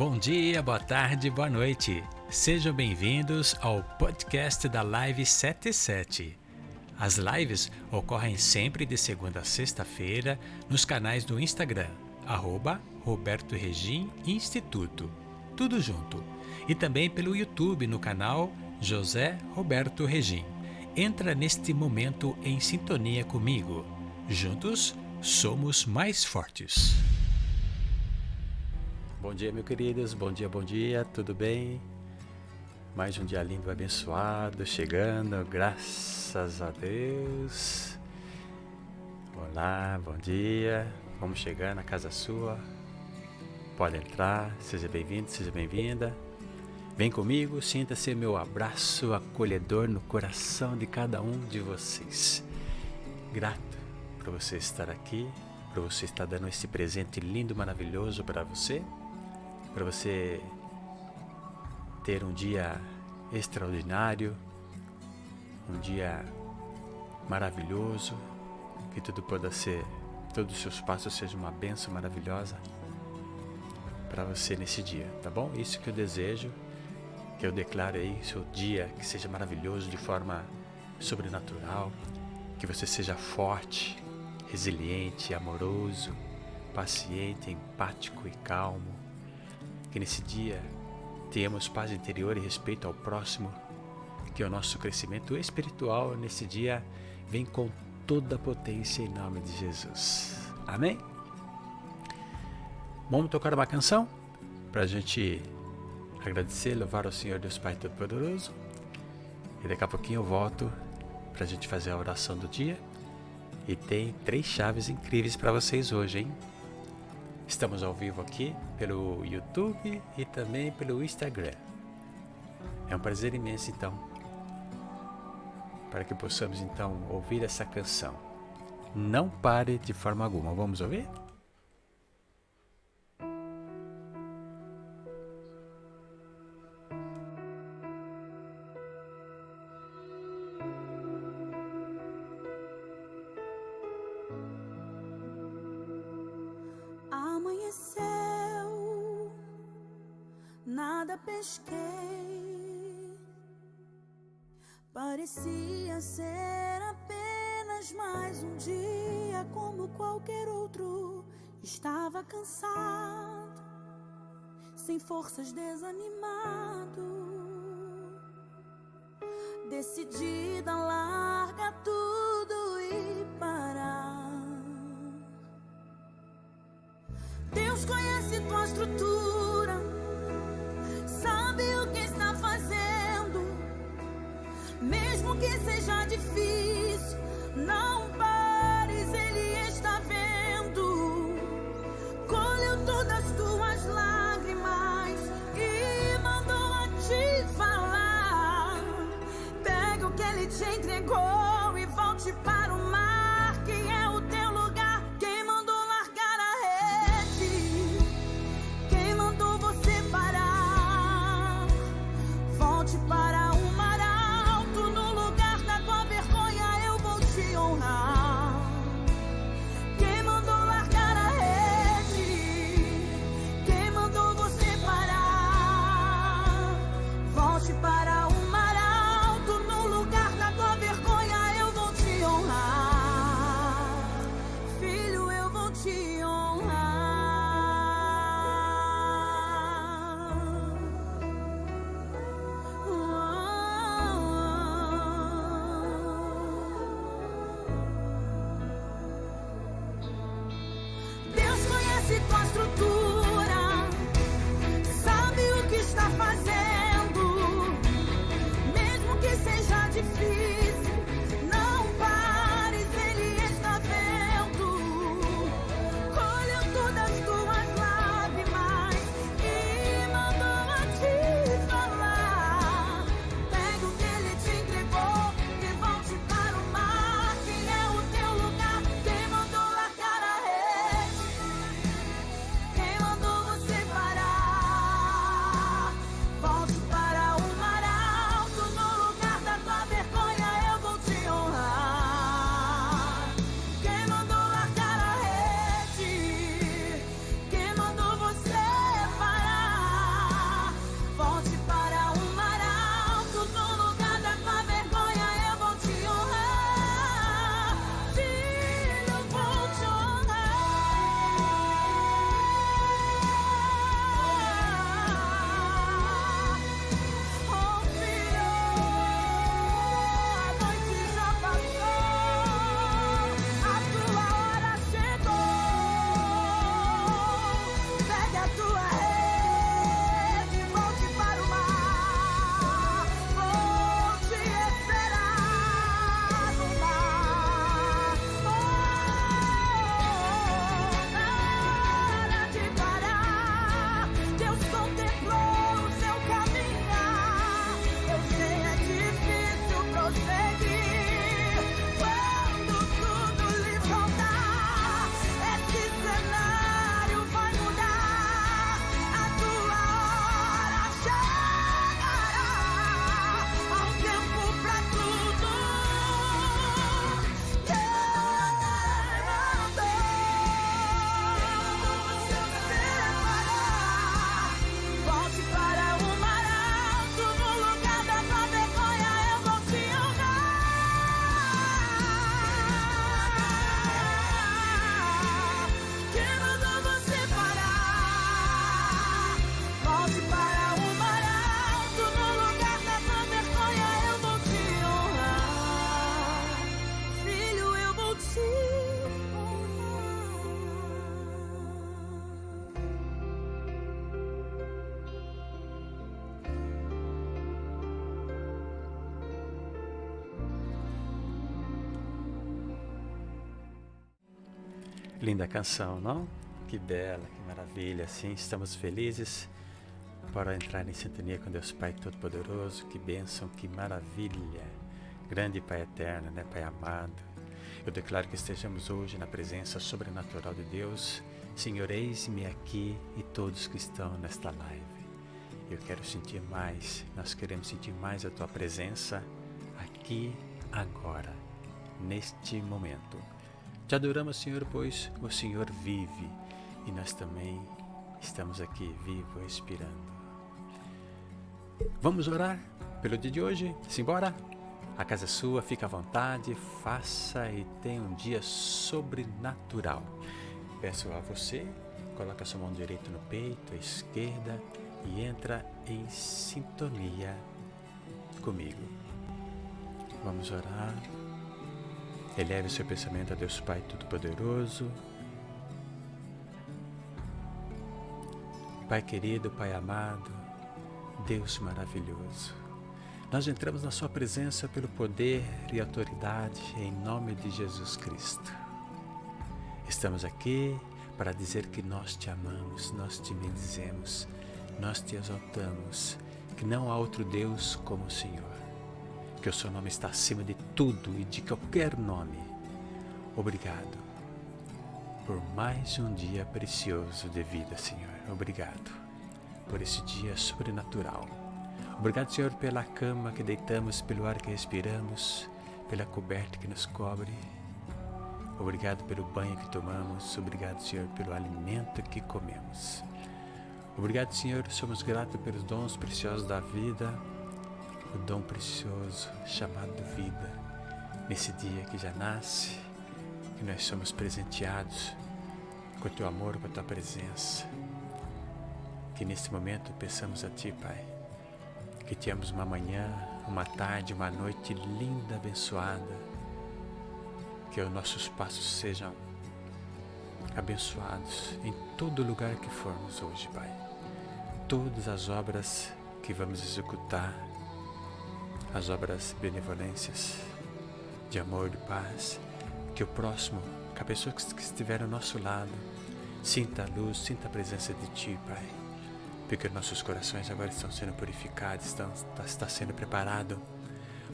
Bom dia, boa tarde, boa noite. Sejam bem-vindos ao podcast da Live 77. As lives ocorrem sempre de segunda a sexta-feira nos canais do Instagram, arroba Roberto Regim Instituto. Tudo junto. E também pelo YouTube no canal José Roberto Regim. Entra neste momento em sintonia comigo. Juntos somos mais fortes. Bom dia, meus queridos. Bom dia, bom dia. Tudo bem? Mais um dia lindo, abençoado, chegando, graças a Deus. Olá, bom dia. Vamos chegar na casa sua. Pode entrar, seja bem-vindo, seja bem-vinda. Vem comigo, sinta-se meu abraço acolhedor no coração de cada um de vocês. Grato por você estar aqui, por você estar dando esse presente lindo, maravilhoso para você, para você ter um dia extraordinário, um dia maravilhoso, que tudo possa ser, todos os seus passos sejam uma benção maravilhosa para você nesse dia, tá bom? Isso que eu desejo, que eu declaro aí, seu dia que seja maravilhoso de forma sobrenatural, que você seja forte, resiliente, amoroso, paciente, empático e calmo. Que nesse dia tenhamos paz interior e respeito ao próximo, que o nosso crescimento espiritual nesse dia vem com toda a potência em nome de Jesus. Amém? Vamos tocar uma canção para a gente agradecer, louvar ao Senhor Deus Pai Todo-Poderoso. E daqui a pouquinho eu volto para a gente fazer a oração do dia. E tem três chaves incríveis para vocês hoje, hein? Estamos ao vivo aqui pelo YouTube e também pelo Instagram. É um prazer imenso então para que possamos então ouvir essa canção. Não pare de forma alguma. Vamos ouvir? Nada pesquei. Parecia ser apenas mais um dia como qualquer outro. Estava cansado, sem forças, desanimado. Pega o que Ele Linda canção, não? Que bela, que maravilha. Sim, estamos felizes para entrar em sintonia com Deus Pai Todo-Poderoso. Que bênção, que maravilha. Grande Pai eterno, né, Pai amado. Eu declaro que estejamos hoje na presença sobrenatural de Deus. Senhor, eis-me aqui e todos que estão nesta live. Eu quero sentir mais, nós queremos sentir mais a Tua presença aqui, agora, neste momento. Te adoramos, Senhor, pois o Senhor vive e nós também estamos aqui vivo, expirando. Vamos orar pelo dia de hoje? Simbora? A casa é sua, fica à vontade, faça e tenha um dia sobrenatural. Peço a você, coloque a sua mão direita no peito, a esquerda e entra em sintonia comigo. Vamos orar. Eleve seu pensamento a Deus Pai Todo-Poderoso. Pai querido, Pai amado, Deus maravilhoso. Nós entramos na Sua presença pelo poder e autoridade em nome de Jesus Cristo. Estamos aqui para dizer que nós te amamos, nós te bendizemos, nós te exaltamos, que não há outro Deus como o Senhor que o seu nome está acima de tudo e de qualquer nome. Obrigado por mais um dia precioso de vida, Senhor. Obrigado por esse dia sobrenatural. Obrigado, Senhor, pela cama que deitamos, pelo ar que respiramos, pela coberta que nos cobre. Obrigado pelo banho que tomamos. Obrigado, Senhor, pelo alimento que comemos. Obrigado, Senhor. Somos gratos pelos dons preciosos da vida o dom precioso chamado vida, nesse dia que já nasce, que nós somos presenteados com o teu amor, com a tua presença. Que neste momento peçamos a ti, Pai, que tenhamos uma manhã, uma tarde, uma noite linda, abençoada, que os nossos passos sejam abençoados em todo lugar que formos hoje, Pai. Todas as obras que vamos executar as obras benevolências de amor, de paz, que o próximo, que a pessoa que estiver ao nosso lado, sinta a luz, sinta a presença de Ti, Pai. Porque nossos corações agora estão sendo purificados, estão, está, está sendo preparado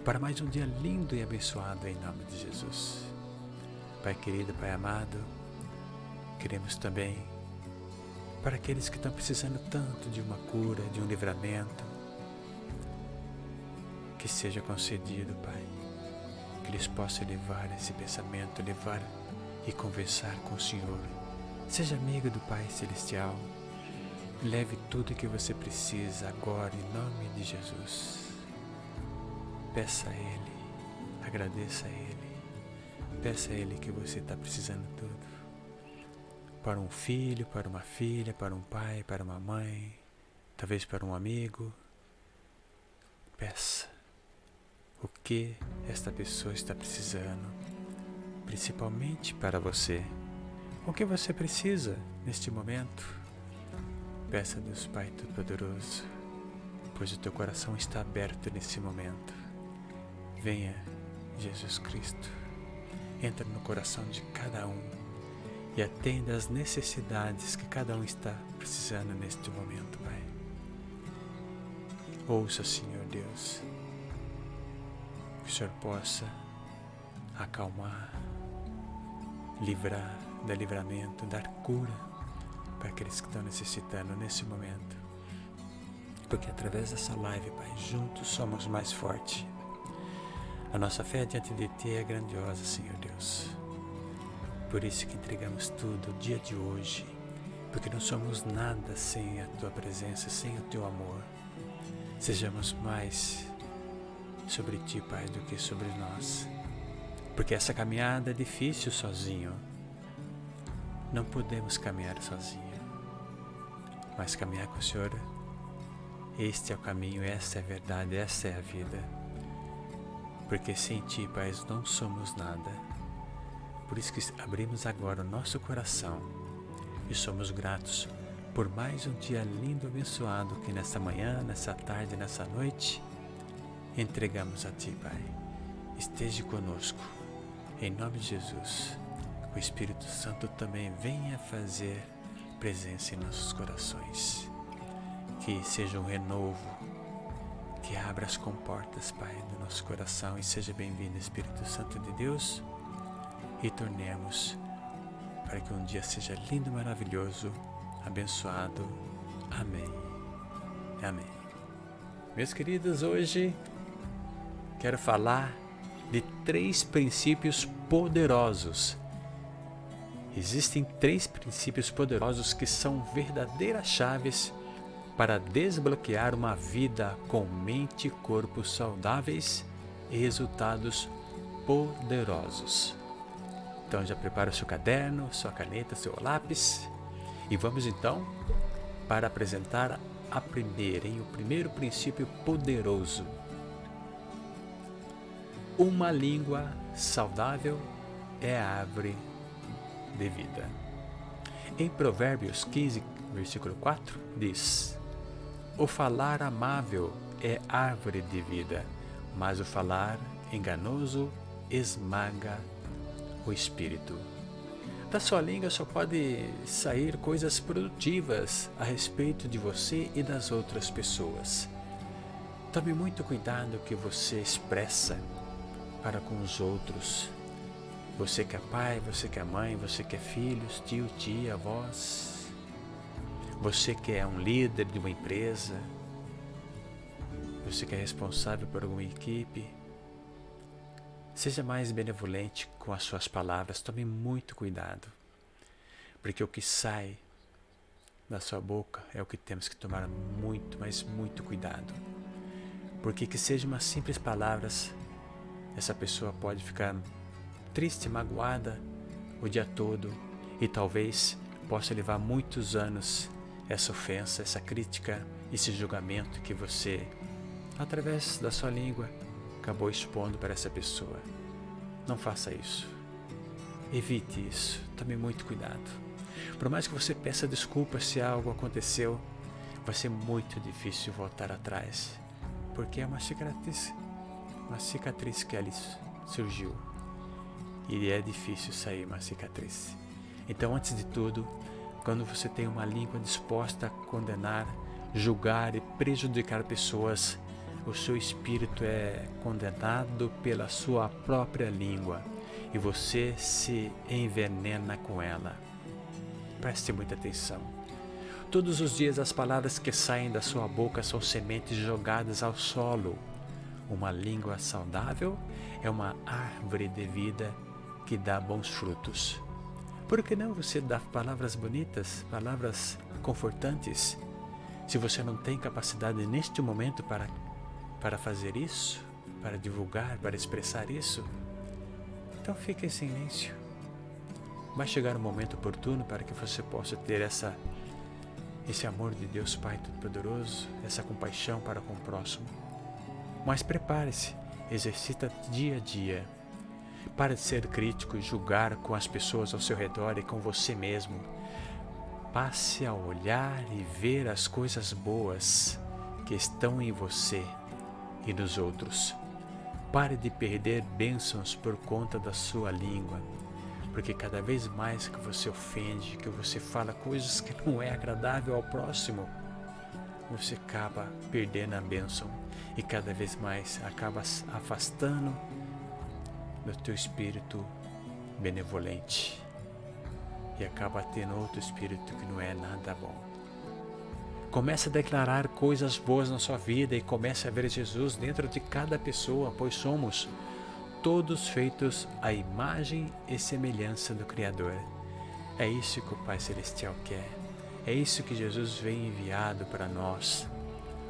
para mais um dia lindo e abençoado em nome de Jesus. Pai querido, Pai amado, queremos também para aqueles que estão precisando tanto de uma cura, de um livramento, que seja concedido, Pai, que eles possam levar esse pensamento, levar e conversar com o Senhor. Seja amigo do Pai Celestial. Leve tudo que você precisa agora em nome de Jesus. Peça a Ele, agradeça a Ele. Peça a Ele que você está precisando tudo. Para um filho, para uma filha, para um pai, para uma mãe, talvez para um amigo. Peça o que esta pessoa está precisando, principalmente para você. O que você precisa neste momento? Peça a Deus Pai Todo-Poderoso, pois o teu coração está aberto nesse momento. Venha, Jesus Cristo, entra no coração de cada um e atenda às necessidades que cada um está precisando neste momento, Pai. Ouça, Senhor Deus, que o Senhor possa acalmar, livrar, dar livramento, dar cura para aqueles que estão necessitando nesse momento. Porque através dessa live, Pai, juntos somos mais fortes. A nossa fé diante de Ti é grandiosa, Senhor Deus. Por isso que entregamos tudo o dia de hoje, porque não somos nada sem a Tua presença, sem o Teu amor. Sejamos mais sobre ti, Pai, do que sobre nós. Porque essa caminhada é difícil sozinho. Não podemos caminhar sozinho. Mas caminhar com o Senhor, este é o caminho, esta é a verdade, esta é a vida. Porque sem ti, Pai, não somos nada. Por isso que abrimos agora o nosso coração e somos gratos por mais um dia lindo, abençoado que nessa manhã, nessa tarde, nessa noite entregamos a Ti, Pai. Esteja conosco, em nome de Jesus. o Espírito Santo também venha fazer presença em nossos corações. Que seja um renovo, que abra as comportas, Pai, do nosso coração e seja bem-vindo, Espírito Santo de Deus, e tornemos para que um dia seja lindo, maravilhoso, abençoado. Amém. Amém. Meus queridos, hoje quero falar de três princípios poderosos. Existem três princípios poderosos que são verdadeiras chaves para desbloquear uma vida com mente e corpo saudáveis e resultados poderosos. Então já prepara o seu caderno, sua caneta, seu lápis e vamos então para apresentar a primeira, hein? o primeiro princípio poderoso. Uma língua saudável é a árvore de vida. Em Provérbios 15, versículo 4, diz: O falar amável é árvore de vida, mas o falar enganoso esmaga o espírito. Da sua língua só pode sair coisas produtivas a respeito de você e das outras pessoas. Tome muito cuidado que você expressa para com os outros. Você que é pai, você que é mãe, você que é filhos, tio, tia, avós. Você que é um líder de uma empresa. Você que é responsável por alguma equipe. Seja mais benevolente com as suas palavras, tome muito cuidado, porque o que sai da sua boca é o que temos que tomar muito, mas muito cuidado. Porque que seja umas simples palavras, essa pessoa pode ficar triste, magoada o dia todo e talvez possa levar muitos anos essa ofensa, essa crítica, esse julgamento que você, através da sua língua, acabou expondo para essa pessoa. Não faça isso. Evite isso. Tome muito cuidado. Por mais que você peça desculpas se algo aconteceu, vai ser muito difícil voltar atrás, porque é uma cicatriz, uma cicatriz que ali surgiu. E é difícil sair uma cicatriz. Então, antes de tudo, quando você tem uma língua disposta a condenar, julgar e prejudicar pessoas, o seu espírito é condenado pela sua própria língua e você se envenena com ela. Preste muita atenção. Todos os dias as palavras que saem da sua boca são sementes jogadas ao solo. Uma língua saudável é uma árvore de vida que dá bons frutos. Por que não você dá palavras bonitas, palavras confortantes? Se você não tem capacidade neste momento para para fazer isso, para divulgar, para expressar isso, então fique em silêncio. Vai chegar o um momento oportuno para que você possa ter essa esse amor de Deus Pai Todo-Poderoso, essa compaixão para com o próximo. Mas prepare-se, exercita dia a dia. Para de ser crítico e julgar com as pessoas ao seu redor e com você mesmo. Passe a olhar e ver as coisas boas que estão em você e dos outros. Pare de perder bênçãos por conta da sua língua, porque cada vez mais que você ofende, que você fala coisas que não é agradável ao próximo, você acaba perdendo a bênção e cada vez mais acaba afastando do teu espírito benevolente e acaba tendo outro espírito que não é nada bom. Comece a declarar coisas boas na sua vida e comece a ver Jesus dentro de cada pessoa, pois somos todos feitos à imagem e semelhança do Criador. É isso que o Pai Celestial quer. É isso que Jesus vem enviado para nós,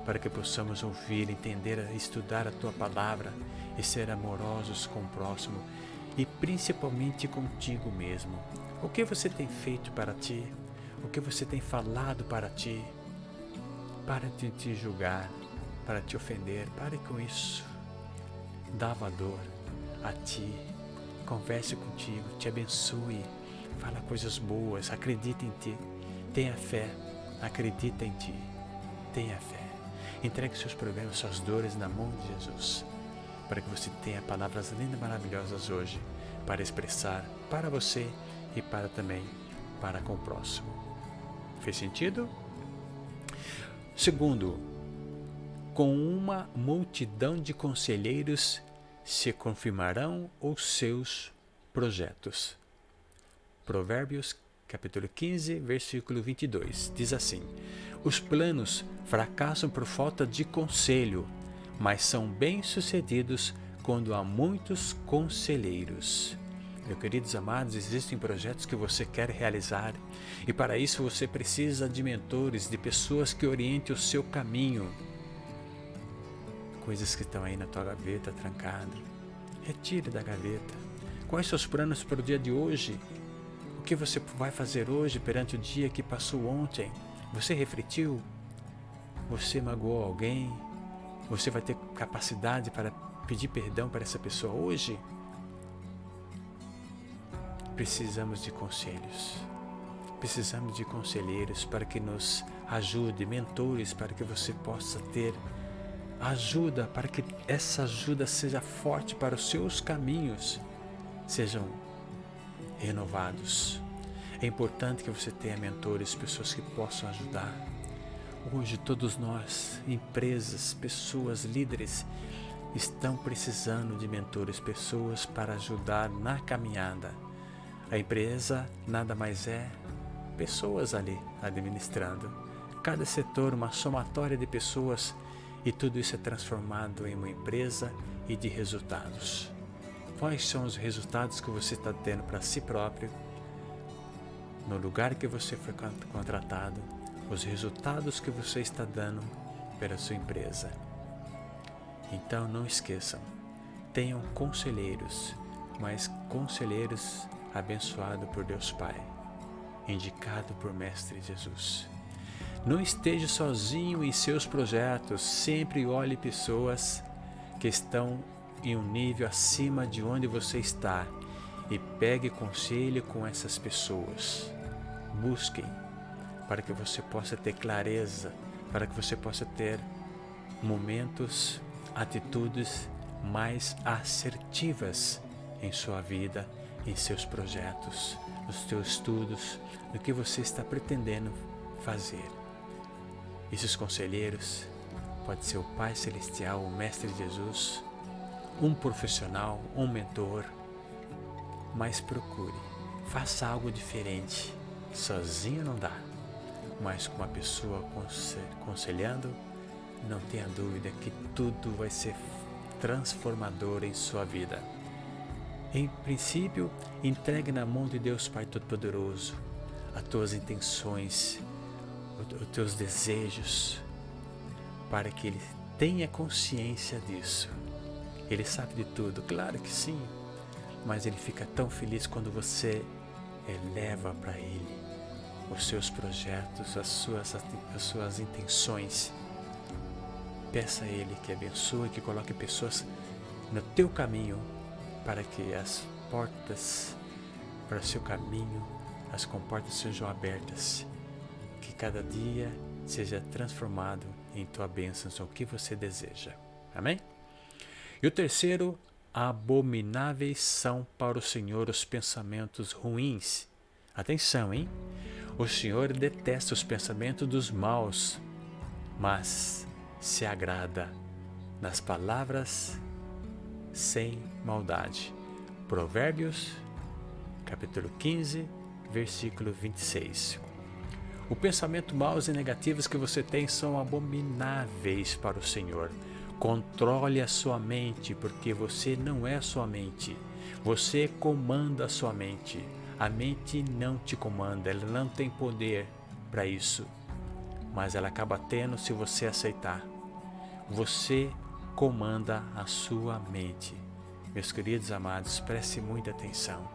para que possamos ouvir, entender, estudar a tua palavra e ser amorosos com o próximo e principalmente contigo mesmo. O que você tem feito para ti? O que você tem falado para ti? Para de te julgar, para te ofender. Pare com isso. Dá valor a ti. Converse contigo, te abençoe. Fala coisas boas, acredita em ti. Tenha fé, acredita em ti. Tenha fé. Entregue seus problemas, suas dores na mão de Jesus, para que você tenha palavras lindas e maravilhosas hoje para expressar para você e para também para com o próximo. Fez sentido? Segundo, com uma multidão de conselheiros se confirmarão os seus projetos. Provérbios capítulo 15, versículo 22 diz assim: Os planos fracassam por falta de conselho, mas são bem-sucedidos quando há muitos conselheiros. Meus queridos amados, existem projetos que você quer realizar e para isso você precisa de mentores, de pessoas que orientem o seu caminho. Coisas que estão aí na tua gaveta trancada, retire da gaveta. Quais seus planos para o dia de hoje? Que você vai fazer hoje perante o dia que passou ontem? Você refletiu? Você magoou alguém? Você vai ter capacidade para pedir perdão para essa pessoa hoje? Precisamos de conselhos. Precisamos de conselheiros para que nos ajude, mentores para que você possa ter ajuda, para que essa ajuda seja forte para os seus caminhos sejam renovados. É importante que você tenha mentores, pessoas que possam ajudar. Hoje, todos nós, empresas, pessoas, líderes, estão precisando de mentores, pessoas para ajudar na caminhada a empresa nada mais é pessoas ali administrando. Cada setor uma somatória de pessoas e tudo isso é transformado em uma empresa e de resultados. Quais são os resultados que você está tendo para si próprio, no lugar que você foi contratado, os resultados que você está dando para sua empresa? Então não esqueçam, tenham conselheiros, mas conselheiros abençoado por Deus Pai, indicado por Mestre Jesus. Não esteja sozinho em seus projetos, sempre olhe pessoas que estão em um nível acima de onde você está e pegue conselho com essas pessoas. Busquem para que você possa ter clareza, para que você possa ter momentos, atitudes mais assertivas em sua vida em seus projetos, nos seus estudos, no que você está pretendendo fazer. Esses conselheiros pode ser o Pai Celestial, o Mestre Jesus, um profissional, um mentor, mas procure, faça algo diferente. Sozinho não dá, mas com uma pessoa conselhando, não tenha dúvida que tudo vai ser transformador em sua vida. Em princípio, entregue na mão de Deus Pai Todo-Poderoso as tuas intenções, os teus desejos, para que Ele tenha consciência disso. Ele sabe de tudo, claro que sim, mas Ele fica tão feliz quando você eleva para Ele os seus projetos, as suas, as suas intenções. Peça a Ele que abençoe, que coloque pessoas no teu caminho para que as portas para o seu caminho, as comportas sejam abertas, que cada dia seja transformado em tua bênção, o que você deseja. Amém? E o terceiro, abomináveis são para o Senhor os pensamentos ruins. Atenção, hein? O Senhor detesta os pensamentos dos maus, mas se agrada nas palavras sem maldade. Provérbios, capítulo 15, versículo 26. O pensamento maus e negativos que você tem são abomináveis para o Senhor. Controle a sua mente, porque você não é sua mente. Você comanda a sua mente. A mente não te comanda, ela não tem poder para isso. Mas ela acaba tendo se você aceitar. Você comanda a sua mente. Meus queridos amados, preste muita atenção.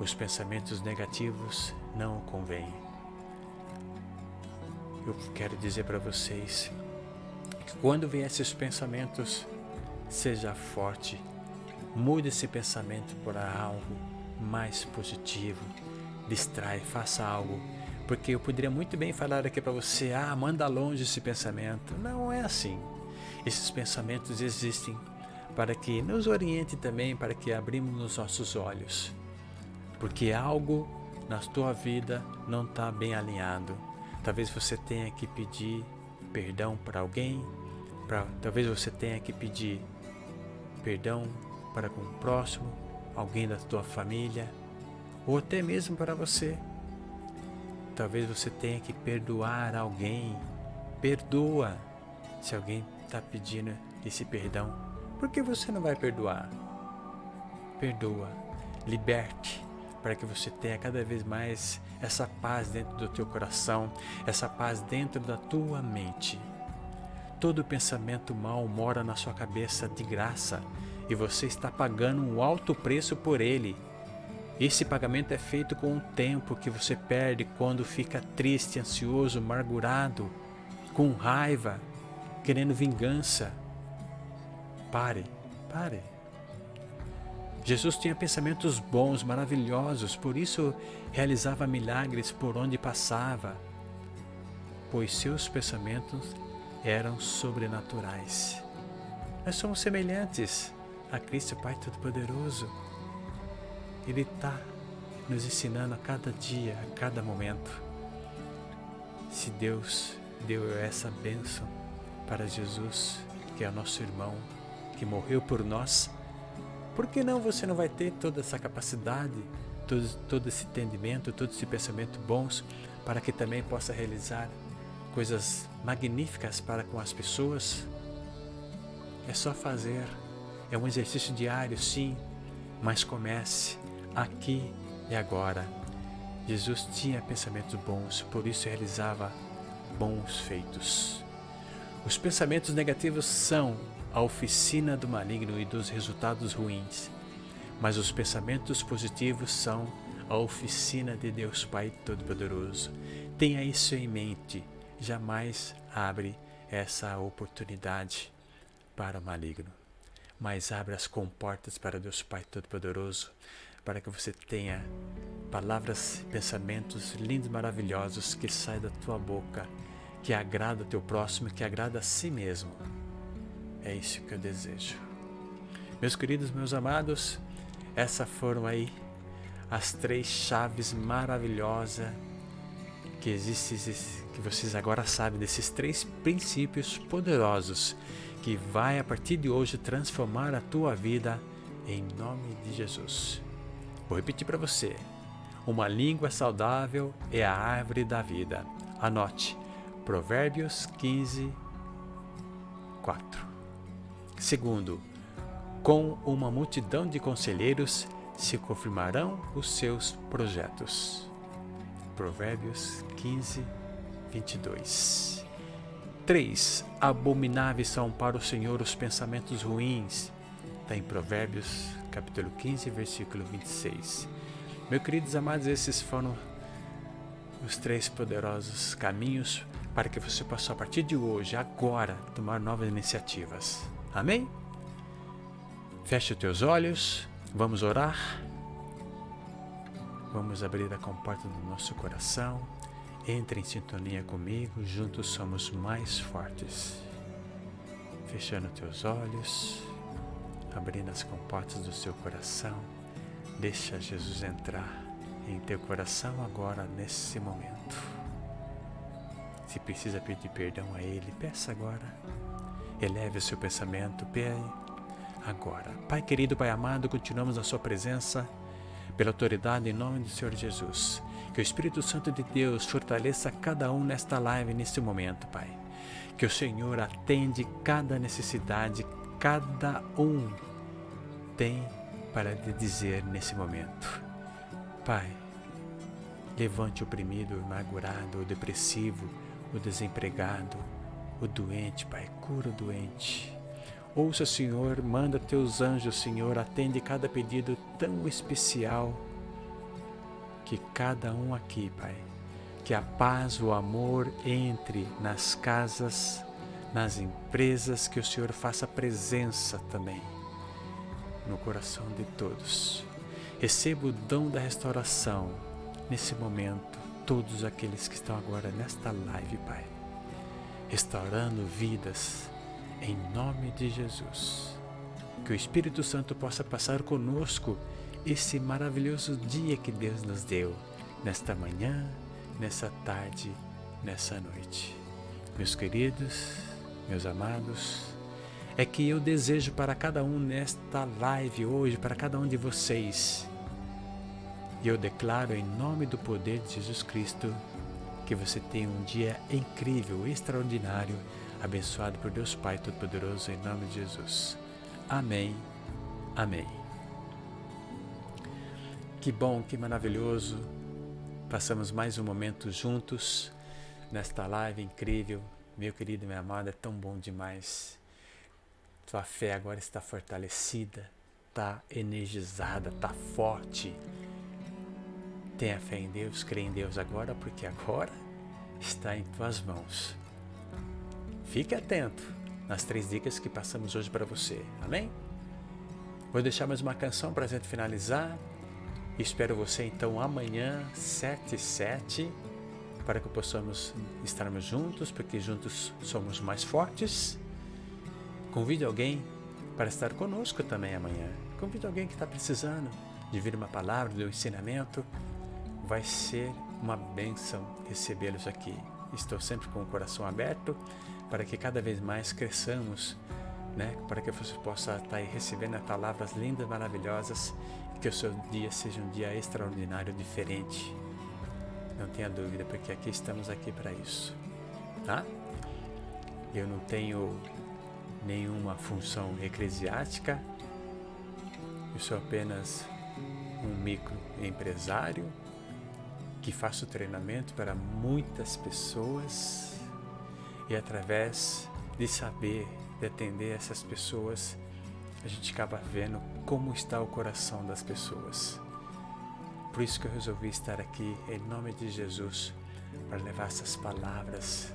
Os pensamentos negativos não convêm. Eu quero dizer para vocês que quando vier esses pensamentos, seja forte. Mude esse pensamento para algo mais positivo. Distrai, faça algo. Porque eu poderia muito bem falar aqui para você: ah, manda longe esse pensamento. Não é assim. Esses pensamentos existem para que nos oriente também, para que abrimos os nossos olhos. porque algo na tua vida não está bem alinhado. Talvez você tenha que pedir perdão para alguém, pra, talvez você tenha que pedir perdão para com o próximo, alguém da tua família, ou até mesmo para você. Talvez você tenha que perdoar alguém. Perdoa se alguém está pedindo esse perdão. Por que você não vai perdoar? Perdoa, liberte, para que você tenha cada vez mais essa paz dentro do teu coração, essa paz dentro da tua mente. Todo pensamento mal mora na sua cabeça de graça e você está pagando um alto preço por ele. Esse pagamento é feito com o tempo que você perde quando fica triste, ansioso, amargurado, com raiva, querendo vingança. Pare, pare. Jesus tinha pensamentos bons, maravilhosos, por isso realizava milagres por onde passava, pois seus pensamentos eram sobrenaturais. Nós somos semelhantes a Cristo Pai Todo-Poderoso. Ele está nos ensinando a cada dia, a cada momento. Se Deus deu essa bênção para Jesus, que é nosso irmão, que morreu por nós, por que não você não vai ter toda essa capacidade, todo, todo esse entendimento, todo esse pensamento bons, para que também possa realizar coisas magníficas para com as pessoas? É só fazer. É um exercício diário, sim, mas comece aqui e agora. Jesus tinha pensamentos bons, por isso realizava bons feitos. Os pensamentos negativos são a oficina do maligno e dos resultados ruins, mas os pensamentos positivos são a oficina de Deus Pai Todo-Poderoso. Tenha isso em mente, jamais abre essa oportunidade para o maligno, mas abre as comportas para Deus Pai Todo-Poderoso para que você tenha palavras, pensamentos lindos, maravilhosos que saem da tua boca, que agrada o teu próximo, que agrada a si mesmo. É isso que eu desejo. Meus queridos, meus amados, essas foram aí as três chaves maravilhosas que existem, que vocês agora sabem desses três princípios poderosos que vai a partir de hoje transformar a tua vida em nome de Jesus. Vou repetir para você. Uma língua saudável é a árvore da vida. Anote. Provérbios 15, 4. Segundo, com uma multidão de conselheiros se confirmarão os seus projetos. Provérbios 15, 22. 3. Abomináveis são para o Senhor os pensamentos ruins. Está em Provérbios capítulo 15, versículo 26. Meus queridos amados, esses foram os três poderosos caminhos para que você possa, a partir de hoje, agora, tomar novas iniciativas. Amém? Feche os teus olhos, vamos orar. Vamos abrir a comporta do nosso coração. Entre em sintonia comigo, juntos somos mais fortes. Fechando teus olhos abrindo as comportas do seu coração. Deixa Jesus entrar em teu coração agora, nesse momento. Se precisa pedir perdão a Ele, peça agora. Eleve o seu pensamento, pede agora. Pai querido, Pai amado, continuamos na Sua presença, pela autoridade em nome do Senhor Jesus. Que o Espírito Santo de Deus fortaleça cada um nesta live, neste momento, Pai. Que o Senhor atende cada necessidade, cada um tem para lhe dizer nesse momento. Pai, levante o oprimido, o amargurado, o depressivo, o desempregado, o doente, Pai, cura o doente. Ouça, Senhor, manda teus anjos, Senhor, atende cada pedido tão especial que cada um aqui, Pai, que a paz, o amor entre nas casas, nas empresas, que o Senhor faça presença também no coração de todos. Receba o dom da restauração nesse momento, todos aqueles que estão agora nesta live, Pai, restaurando vidas em nome de Jesus. Que o Espírito Santo possa passar conosco esse maravilhoso dia que Deus nos deu, nesta manhã, nessa tarde, nessa noite. Meus queridos, meus amados, é que eu desejo para cada um nesta live hoje, para cada um de vocês, e eu declaro em nome do poder de Jesus Cristo que você tenha um dia incrível, extraordinário, abençoado por Deus Pai Todo-Poderoso, em nome de Jesus. Amém. Amém. Que bom, que maravilhoso. Passamos mais um momento juntos nesta live incrível. Meu querido, minha amada, é tão bom demais. Sua fé agora está fortalecida, está energizada, está forte. Tenha fé em Deus, crê em Deus agora, porque agora está em tuas mãos. Fique atento nas três dicas que passamos hoje para você. Amém? Vou deixar mais uma canção para a gente finalizar. Espero você então amanhã, 7 e 7, para que possamos estarmos juntos, porque juntos somos mais fortes. Convide alguém para estar conosco também amanhã. Convide alguém que está precisando de vir uma palavra, de um ensinamento. Vai ser uma bênção recebê-los aqui. Estou sempre com o coração aberto para que cada vez mais cresçamos, né? para que você possa estar aí recebendo palavras lindas, maravilhosas e que o seu dia seja um dia extraordinário, diferente. Não tenha dúvida, porque aqui estamos aqui para isso, tá? Eu não tenho nenhuma função eclesiástica, eu sou apenas um microempresário que faço treinamento para muitas pessoas e através de saber, de atender essas pessoas, a gente acaba vendo como está o coração das pessoas. Por isso que eu resolvi estar aqui em nome de Jesus para levar essas palavras.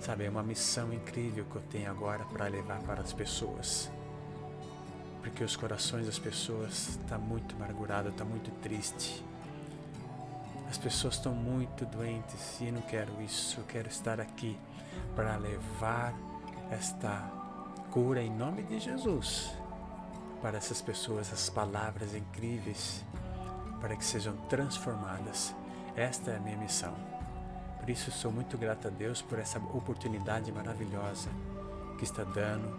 Sabe, é uma missão incrível que eu tenho agora para levar para as pessoas. Porque os corações das pessoas estão tá muito amargurados, estão tá muito tristes as pessoas estão muito doentes e eu não quero isso. Eu quero estar aqui para levar esta cura em nome de Jesus para essas pessoas, as palavras incríveis, para que sejam transformadas. Esta é a minha missão. Por isso sou muito grato a Deus por essa oportunidade maravilhosa que está dando,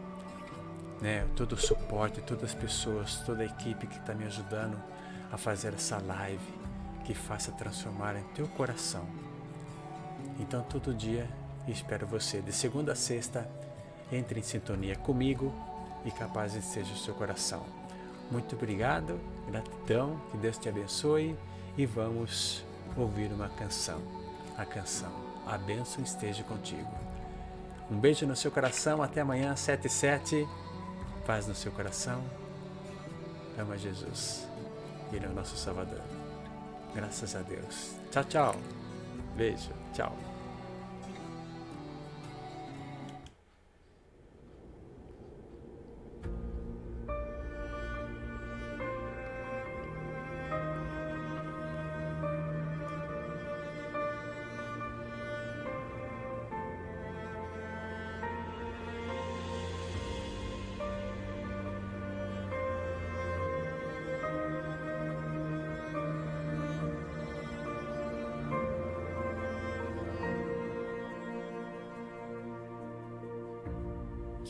né? Todo o suporte, todas as pessoas, toda a equipe que está me ajudando a fazer essa live que faça transformar em teu coração. Então, todo dia espero você, de segunda a sexta, entre em sintonia comigo e capaz seja o seu coração. Muito obrigado, gratidão, que Deus te abençoe e vamos ouvir uma canção. A canção A bênção esteja contigo. Um beijo no seu coração, até amanhã, 7 e 7. Paz no seu coração. Ama Jesus. Ele é o nosso Salvador. Graças a Deus. Tchau, tchau. Beijo. Tchau.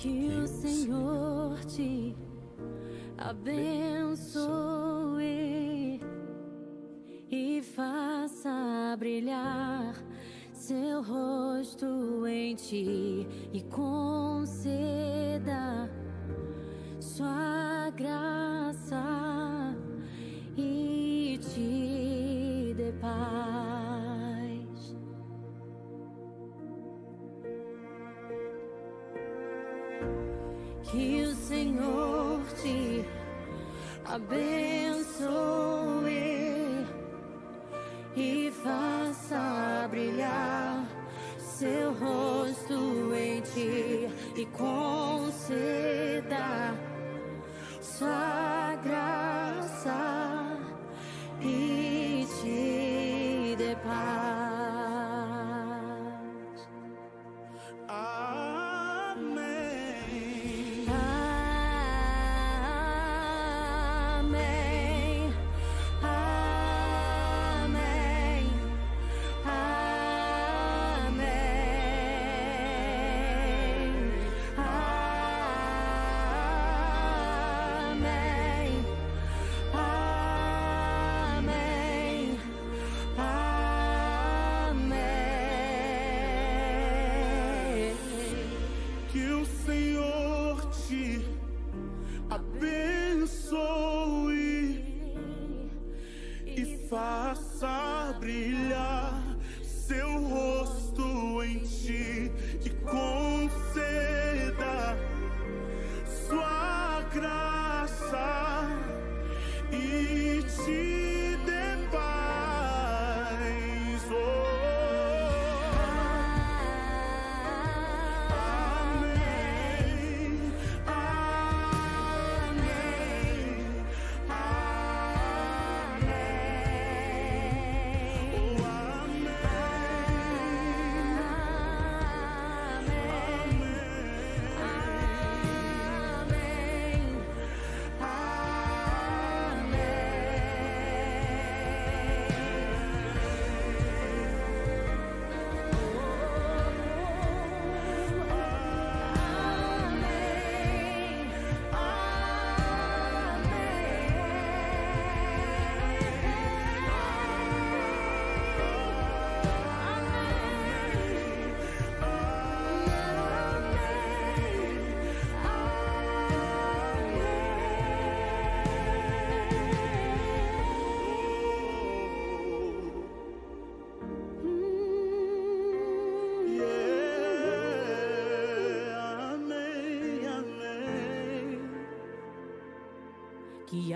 Que o Senhor. Te abençoe e faça brilhar seu rosto em ti e conceda abençoe e faça brilhar seu rosto em ti e conceda sua